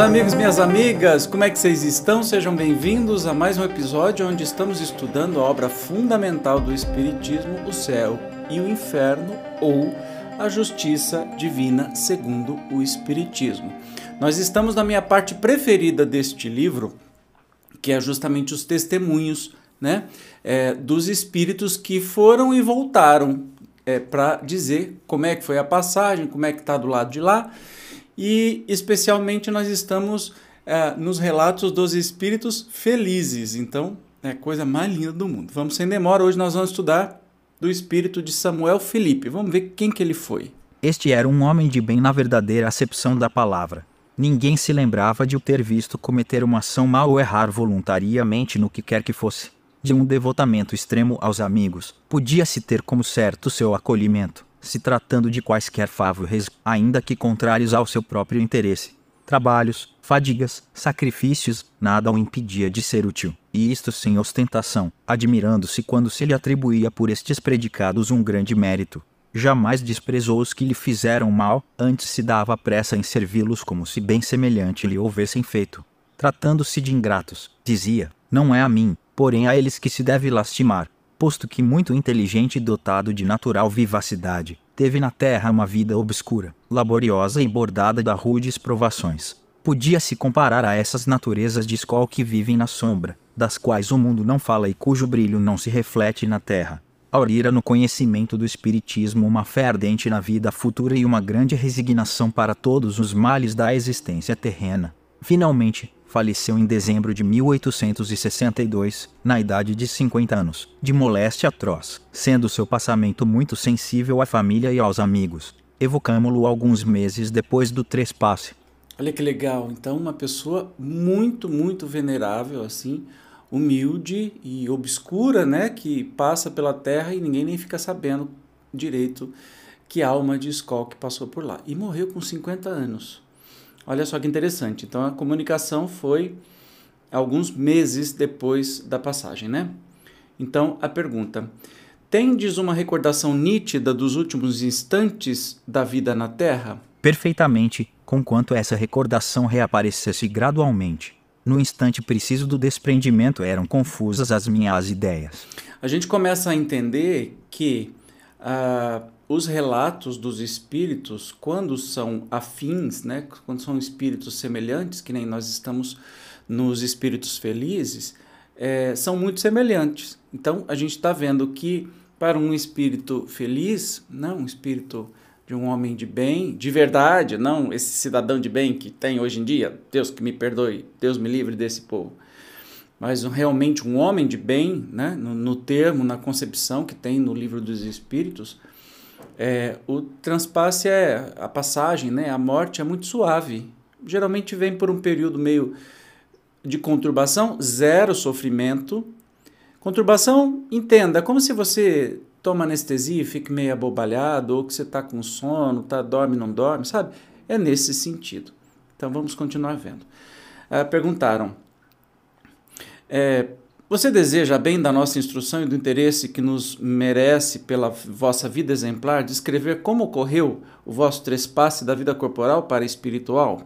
Meus amigos, minhas amigas, como é que vocês estão? Sejam bem-vindos a mais um episódio onde estamos estudando a obra fundamental do Espiritismo, o céu e o inferno, ou a justiça divina segundo o Espiritismo. Nós estamos na minha parte preferida deste livro, que é justamente os testemunhos né, é, dos espíritos que foram e voltaram é, para dizer como é que foi a passagem, como é que está do lado de lá. E especialmente nós estamos é, nos relatos dos espíritos felizes. Então, é a coisa mais linda do mundo. Vamos sem demora, hoje nós vamos estudar do espírito de Samuel Felipe. Vamos ver quem que ele foi. Este era um homem de bem na verdadeira acepção da palavra. Ninguém se lembrava de o ter visto cometer uma ação mal ou errar voluntariamente no que quer que fosse. De um devotamento extremo aos amigos, podia-se ter como certo seu acolhimento, se tratando de quaisquer favores, ainda que contrários ao seu próprio interesse. Trabalhos, fadigas, sacrifícios, nada o impedia de ser útil, e isto sem ostentação, admirando-se quando se lhe atribuía por estes predicados um grande mérito. Jamais desprezou os que lhe fizeram mal, antes se dava pressa em servi-los como se bem semelhante lhe houvessem feito. Tratando-se de ingratos, dizia: Não é a mim, porém a eles que se deve lastimar, posto que muito inteligente e dotado de natural vivacidade, teve na terra uma vida obscura, laboriosa e bordada de rudes provações. Podia-se comparar a essas naturezas de escol que vivem na sombra, das quais o mundo não fala e cujo brilho não se reflete na terra. Aurira no conhecimento do Espiritismo uma fé ardente na vida futura e uma grande resignação para todos os males da existência terrena. Finalmente, faleceu em dezembro de 1862, na idade de 50 anos, de moléstia atroz, sendo seu passamento muito sensível à família e aos amigos. Evocamo-lo alguns meses depois do trespasse. Olha que legal. Então, uma pessoa muito, muito venerável, assim, humilde e obscura, né, que passa pela terra e ninguém nem fica sabendo direito que alma de escola que passou por lá. E morreu com 50 anos. Olha só que interessante. Então a comunicação foi alguns meses depois da passagem, né? Então a pergunta: Tendes uma recordação nítida dos últimos instantes da vida na Terra? Perfeitamente, conquanto essa recordação reaparecesse gradualmente. No instante preciso do desprendimento eram confusas as minhas ideias. A gente começa a entender que uh, os relatos dos espíritos, quando são afins, né, quando são espíritos semelhantes, que nem nós estamos nos espíritos felizes, é, são muito semelhantes. Então a gente está vendo que para um espírito feliz, não um espírito de um homem de bem, de verdade, não esse cidadão de bem que tem hoje em dia, Deus que me perdoe, Deus me livre desse povo, mas realmente um homem de bem, né, no, no termo, na concepção que tem no livro dos Espíritos, é, o transpasse é a passagem, né, a morte é muito suave. Geralmente vem por um período meio de conturbação, zero sofrimento. Conturbação, entenda, é como se você toma anestesia e fica meio abobalhado, ou que você está com sono, tá, dorme, não dorme, sabe? É nesse sentido. Então vamos continuar vendo. Ah, perguntaram: é, Você deseja bem da nossa instrução e do interesse que nos merece pela vossa vida exemplar descrever como ocorreu o vosso trespasse da vida corporal para a espiritual?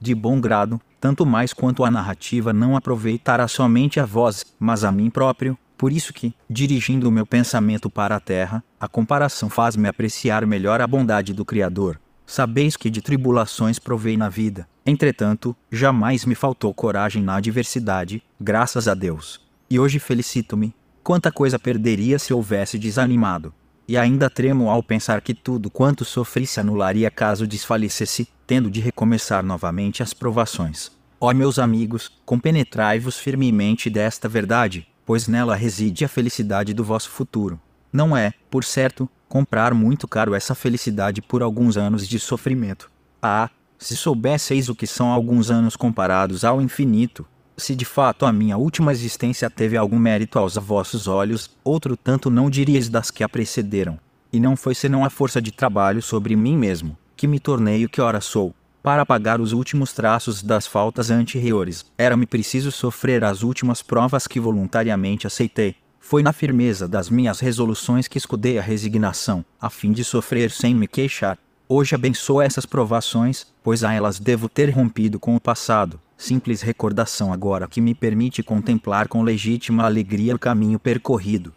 De bom grado, tanto mais quanto a narrativa não aproveitará somente a vós, mas a mim próprio, por isso que, dirigindo o meu pensamento para a terra, a comparação faz-me apreciar melhor a bondade do Criador. Sabeis que de tribulações provei na vida, entretanto, jamais me faltou coragem na adversidade, graças a Deus. E hoje felicito-me. Quanta coisa perderia se houvesse desanimado. E ainda tremo ao pensar que tudo quanto sofri se anularia caso desfalecesse, tendo de recomeçar novamente as provações. Ó meus amigos, compenetrai-vos firmemente desta verdade, pois nela reside a felicidade do vosso futuro. Não é, por certo, comprar muito caro essa felicidade por alguns anos de sofrimento. Ah, se soubesseis o que são alguns anos comparados ao infinito, se de fato a minha última existência teve algum mérito aos vossos olhos, outro tanto não diríeis das que a precederam. E não foi senão a força de trabalho sobre mim mesmo, que me tornei o que ora sou. Para apagar os últimos traços das faltas anteriores, era-me preciso sofrer as últimas provas que voluntariamente aceitei. Foi na firmeza das minhas resoluções que escudei a resignação, a fim de sofrer sem me queixar. Hoje abençoo essas provações, pois a elas devo ter rompido com o passado, simples recordação agora que me permite contemplar com legítima alegria o caminho percorrido.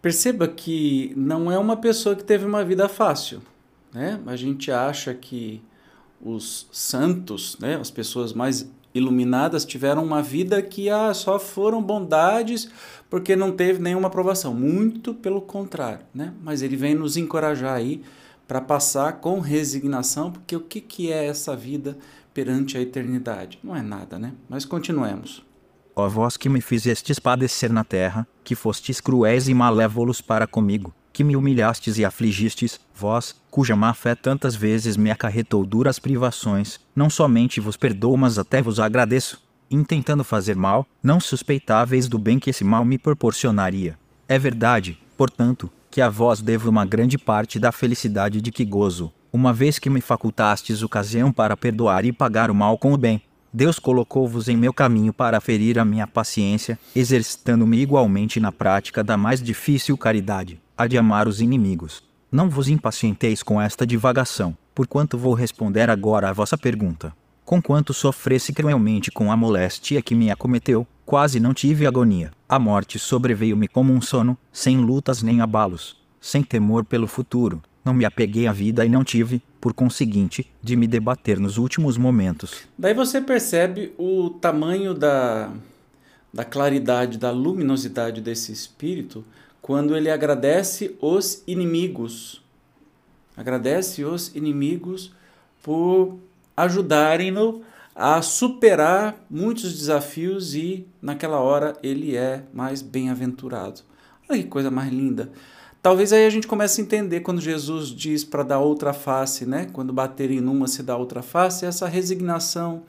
Perceba que não é uma pessoa que teve uma vida fácil. Né? A gente acha que os santos, né, as pessoas mais iluminadas, tiveram uma vida que ah, só foram bondades porque não teve nenhuma aprovação. Muito pelo contrário. Né? Mas ele vem nos encorajar aí para passar com resignação, porque o que, que é essa vida perante a eternidade? Não é nada, né? Mas continuemos. Ó vós que me fizestes padecer na terra, que fostes cruéis e malévolos para comigo, que me humilhastes e afligistes, vós, cuja má fé tantas vezes me acarretou duras privações, não somente vos perdoo, mas até vos agradeço. Intentando fazer mal, não suspeitáveis do bem que esse mal me proporcionaria. É verdade, portanto, que a vós devo uma grande parte da felicidade de que gozo, uma vez que me facultastes ocasião para perdoar e pagar o mal com o bem. Deus colocou-vos em meu caminho para ferir a minha paciência, exercitando-me igualmente na prática da mais difícil caridade, a de amar os inimigos. Não vos impacienteis com esta divagação, porquanto vou responder agora à vossa pergunta. Conquanto sofresse cruelmente com a moléstia que me acometeu, quase não tive agonia. A morte sobreveio-me como um sono, sem lutas nem abalos, sem temor pelo futuro. Não me apeguei à vida e não tive, por conseguinte, de me debater nos últimos momentos. Daí você percebe o tamanho da, da claridade, da luminosidade desse espírito quando ele agradece os inimigos. Agradece os inimigos por ajudarem-no a superar muitos desafios e naquela hora ele é mais bem-aventurado. Olha que coisa mais linda. Talvez aí a gente comece a entender quando Jesus diz para dar outra face, né? Quando baterem numa se dá outra face, essa resignação,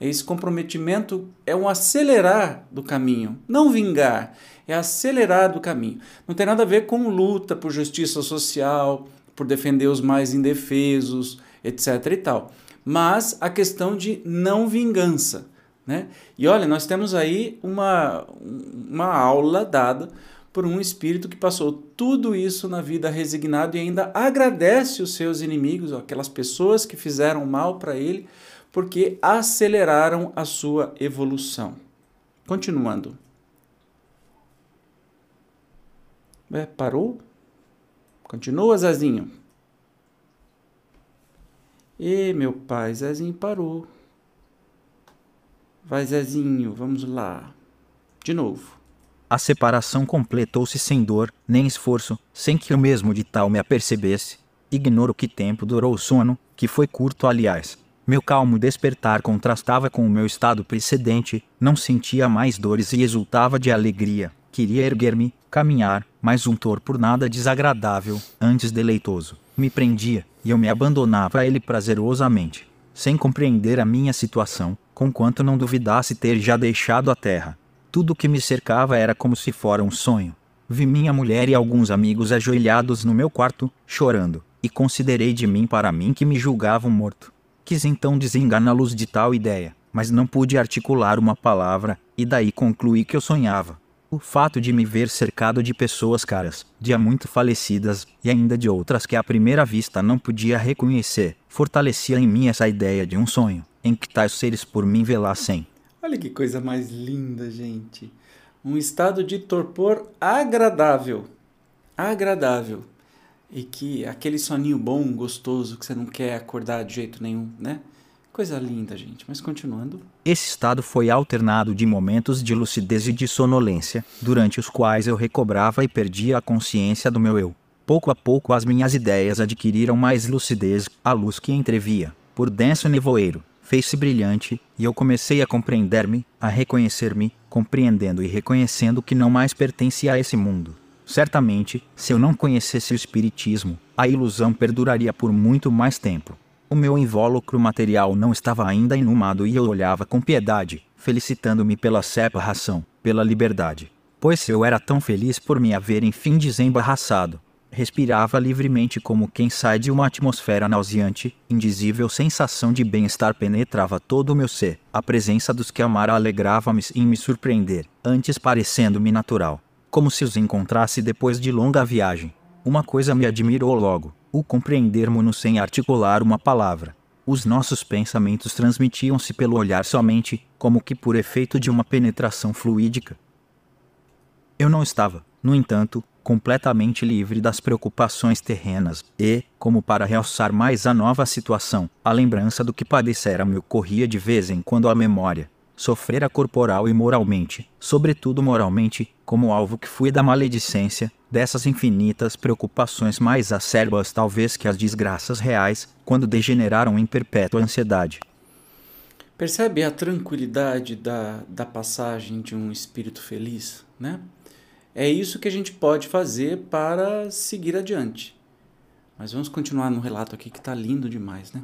esse comprometimento é um acelerar do caminho, não vingar, é acelerar do caminho. Não tem nada a ver com luta por justiça social, por defender os mais indefesos, etc e tal mas a questão de não vingança. Né? E olha, nós temos aí uma, uma aula dada por um espírito que passou tudo isso na vida resignado e ainda agradece os seus inimigos, aquelas pessoas que fizeram mal para ele, porque aceleraram a sua evolução. Continuando. É, parou? Continua, Zezinho. E meu pai, Zezinho parou. Vai, Zezinho, vamos lá. De novo. A separação completou-se sem dor, nem esforço, sem que eu mesmo de tal me apercebesse. Ignoro que tempo durou o sono, que foi curto, aliás. Meu calmo despertar contrastava com o meu estado precedente, não sentia mais dores e exultava de alegria. Queria erguer-me, caminhar, mas um torpor nada desagradável, antes deleitoso, me prendia, e eu me abandonava a ele prazerosamente, sem compreender a minha situação, conquanto não duvidasse ter já deixado a terra. Tudo o que me cercava era como se fora um sonho. Vi minha mulher e alguns amigos ajoelhados no meu quarto, chorando, e considerei de mim para mim que me julgavam morto. Quis então desenganá-los de tal ideia, mas não pude articular uma palavra, e daí concluí que eu sonhava. O fato de me ver cercado de pessoas caras, de há muito falecidas, e ainda de outras que à primeira vista não podia reconhecer, fortalecia em mim essa ideia de um sonho, em que tais seres por mim velassem. Olha que coisa mais linda, gente. Um estado de torpor agradável. Agradável. E que aquele soninho bom, gostoso, que você não quer acordar de jeito nenhum, né? Coisa linda, gente. Mas continuando. Esse estado foi alternado de momentos de lucidez e de sonolência, durante os quais eu recobrava e perdia a consciência do meu eu. Pouco a pouco as minhas ideias adquiriram mais lucidez, a luz que entrevia, por denso nevoeiro, fez-se brilhante, e eu comecei a compreender-me, a reconhecer-me, compreendendo e reconhecendo que não mais pertencia a esse mundo. Certamente, se eu não conhecesse o Espiritismo, a ilusão perduraria por muito mais tempo. O meu invólucro material não estava ainda inumado e eu olhava com piedade, felicitando-me pela separação, pela liberdade. Pois eu era tão feliz por me haver enfim desembaraçado. Respirava livremente como quem sai de uma atmosfera nauseante, indizível sensação de bem-estar penetrava todo o meu ser. A presença dos que amara alegrava-me em me surpreender, antes parecendo-me natural. Como se os encontrasse depois de longa viagem. Uma coisa me admirou logo: o compreendermos-nos sem articular uma palavra. Os nossos pensamentos transmitiam-se pelo olhar somente, como que por efeito de uma penetração fluídica. Eu não estava, no entanto, completamente livre das preocupações terrenas, e, como para realçar mais a nova situação, a lembrança do que padecera me ocorria de vez em quando à memória sofrera corporal e moralmente, sobretudo moralmente, como alvo que fui da maledicência, dessas infinitas preocupações mais acerbas talvez que as desgraças reais, quando degeneraram em perpétua ansiedade. Percebe a tranquilidade da, da passagem de um espírito feliz, né? É isso que a gente pode fazer para seguir adiante. Mas vamos continuar no relato aqui que está lindo demais, né?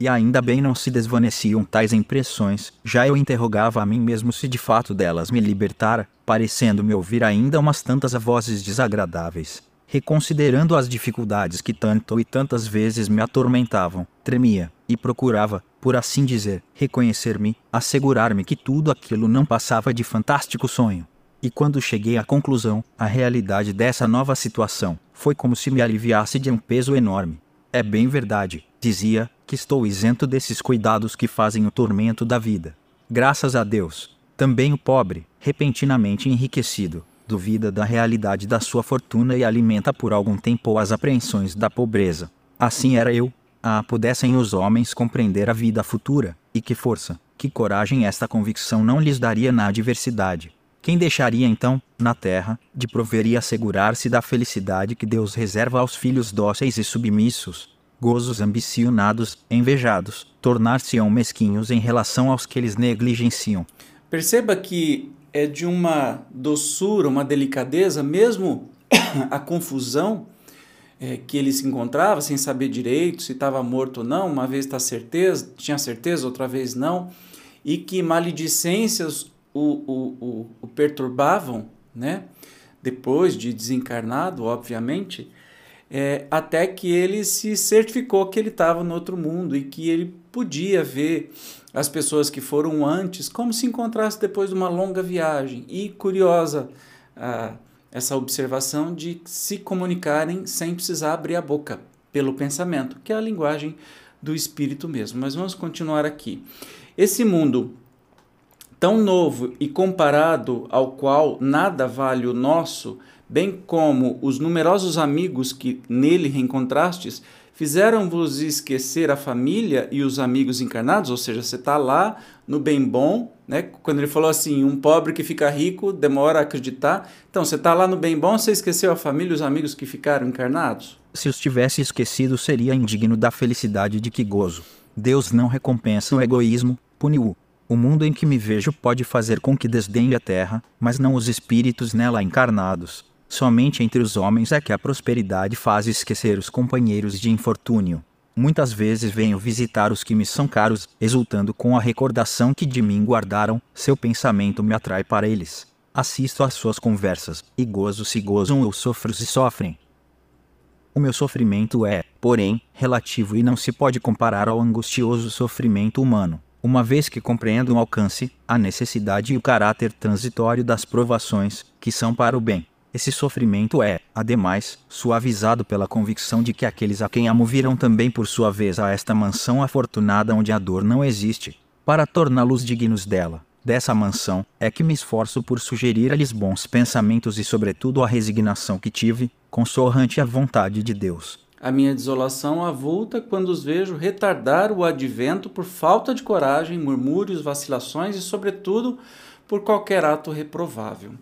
E ainda bem não se desvaneciam tais impressões. Já eu interrogava a mim mesmo se de fato delas me libertara, parecendo-me ouvir ainda umas tantas vozes desagradáveis. Reconsiderando as dificuldades que tanto e tantas vezes me atormentavam, tremia e procurava, por assim dizer, reconhecer-me, assegurar-me que tudo aquilo não passava de fantástico sonho. E quando cheguei à conclusão, a realidade dessa nova situação foi como se me aliviasse de um peso enorme. É bem verdade, dizia, que estou isento desses cuidados que fazem o tormento da vida. Graças a Deus. Também o pobre, repentinamente enriquecido, duvida da realidade da sua fortuna e alimenta por algum tempo as apreensões da pobreza. Assim era eu. Ah, pudessem os homens compreender a vida futura, e que força, que coragem esta convicção não lhes daria na adversidade. Quem deixaria então, na terra, de prover e assegurar-se da felicidade que Deus reserva aos filhos dóceis e submissos, gozos ambicionados, envejados, tornar-se-ão mesquinhos em relação aos que eles negligenciam. Perceba que é de uma doçura, uma delicadeza, mesmo a confusão é, que ele se encontrava, sem saber direito se estava morto ou não, uma vez tá certeza, tinha certeza, outra vez não, e que maledicências o, o, o, o perturbavam, né? depois de desencarnado, obviamente, é, até que ele se certificou que ele estava no outro mundo e que ele podia ver as pessoas que foram antes como se encontrasse depois de uma longa viagem. E curiosa ah, essa observação de se comunicarem sem precisar abrir a boca pelo pensamento, que é a linguagem do espírito mesmo. Mas vamos continuar aqui. Esse mundo tão novo e comparado ao qual nada vale o nosso, bem como os numerosos amigos que nele reencontrastes, fizeram-vos esquecer a família e os amigos encarnados? Ou seja, você está lá no bem bom, né? quando ele falou assim, um pobre que fica rico demora a acreditar. Então, você está lá no bem bom, você esqueceu a família e os amigos que ficaram encarnados? Se os tivesse esquecido, seria indigno da felicidade de que gozo. Deus não recompensa o egoísmo, pune-o. O mundo em que me vejo pode fazer com que desdenhe a terra, mas não os espíritos nela encarnados. Somente entre os homens é que a prosperidade faz esquecer os companheiros de infortúnio. Muitas vezes venho visitar os que me são caros, exultando com a recordação que de mim guardaram, seu pensamento me atrai para eles. Assisto às suas conversas, e gozo se gozam ou sofro se sofrem. O meu sofrimento é, porém, relativo e não se pode comparar ao angustioso sofrimento humano, uma vez que compreendo o alcance, a necessidade e o caráter transitório das provações, que são para o bem. Esse sofrimento é, ademais, suavizado pela convicção de que aqueles a quem amo virão também por sua vez a esta mansão afortunada onde a dor não existe, para torná-los dignos dela. Dessa mansão é que me esforço por sugerir a-lhes bons pensamentos e, sobretudo, a resignação que tive, consorrante à vontade de Deus. A minha desolação avulta quando os vejo retardar o advento por falta de coragem, murmúrios, vacilações e, sobretudo, por qualquer ato reprovável.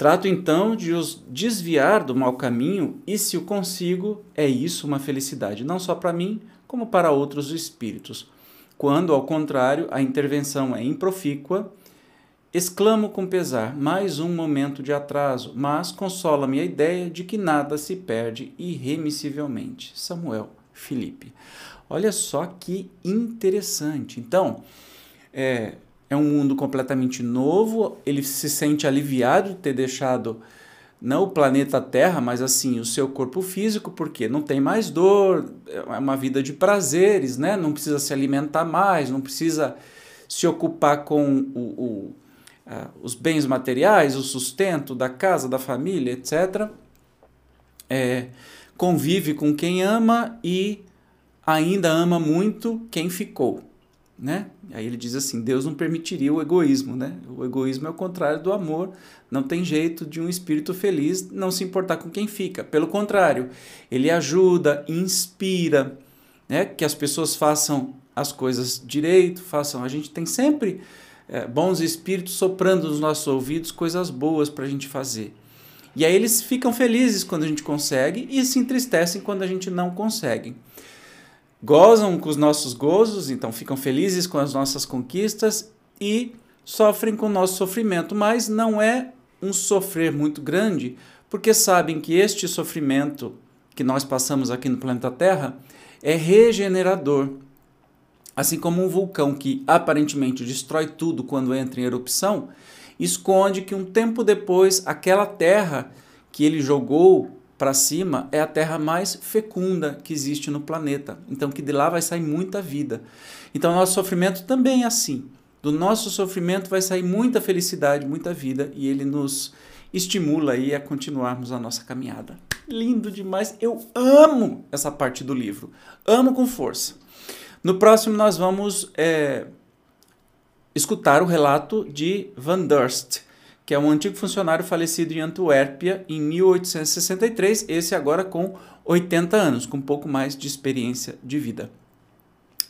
Trato então de os desviar do mau caminho e, se o consigo, é isso uma felicidade, não só para mim, como para outros espíritos. Quando, ao contrário, a intervenção é improfícua Exclamo com pesar, mais um momento de atraso, mas consola-me a ideia de que nada se perde irremissivelmente. Samuel Felipe. Olha só que interessante. Então, é, é um mundo completamente novo, ele se sente aliviado de ter deixado não o planeta Terra, mas assim, o seu corpo físico, porque não tem mais dor, é uma vida de prazeres, né? Não precisa se alimentar mais, não precisa se ocupar com o, o uh, os bens materiais, o sustento da casa, da família, etc. É, convive com quem ama e ainda ama muito quem ficou. Né? Aí ele diz assim: Deus não permitiria o egoísmo, né? O egoísmo é o contrário do amor. Não tem jeito de um espírito feliz não se importar com quem fica. Pelo contrário, ele ajuda, inspira, né? Que as pessoas façam as coisas direito, façam. A gente tem sempre é, bons espíritos soprando nos nossos ouvidos coisas boas para a gente fazer. E aí eles ficam felizes quando a gente consegue e se entristecem quando a gente não consegue. Gozam com os nossos gozos, então ficam felizes com as nossas conquistas e sofrem com o nosso sofrimento, mas não é um sofrer muito grande, porque sabem que este sofrimento que nós passamos aqui no planeta Terra é regenerador. Assim como um vulcão que aparentemente destrói tudo quando entra em erupção, esconde que um tempo depois aquela terra que ele jogou para cima é a terra mais fecunda que existe no planeta. Então que de lá vai sair muita vida. Então nosso sofrimento também é assim. Do nosso sofrimento vai sair muita felicidade, muita vida e ele nos estimula aí a continuarmos a nossa caminhada. Lindo demais. Eu amo essa parte do livro. Amo com força. No próximo, nós vamos é, escutar o relato de Van Durst, que é um antigo funcionário falecido em Antuérpia em 1863, esse agora com 80 anos, com um pouco mais de experiência de vida.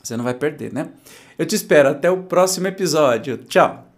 Você não vai perder, né? Eu te espero até o próximo episódio. Tchau!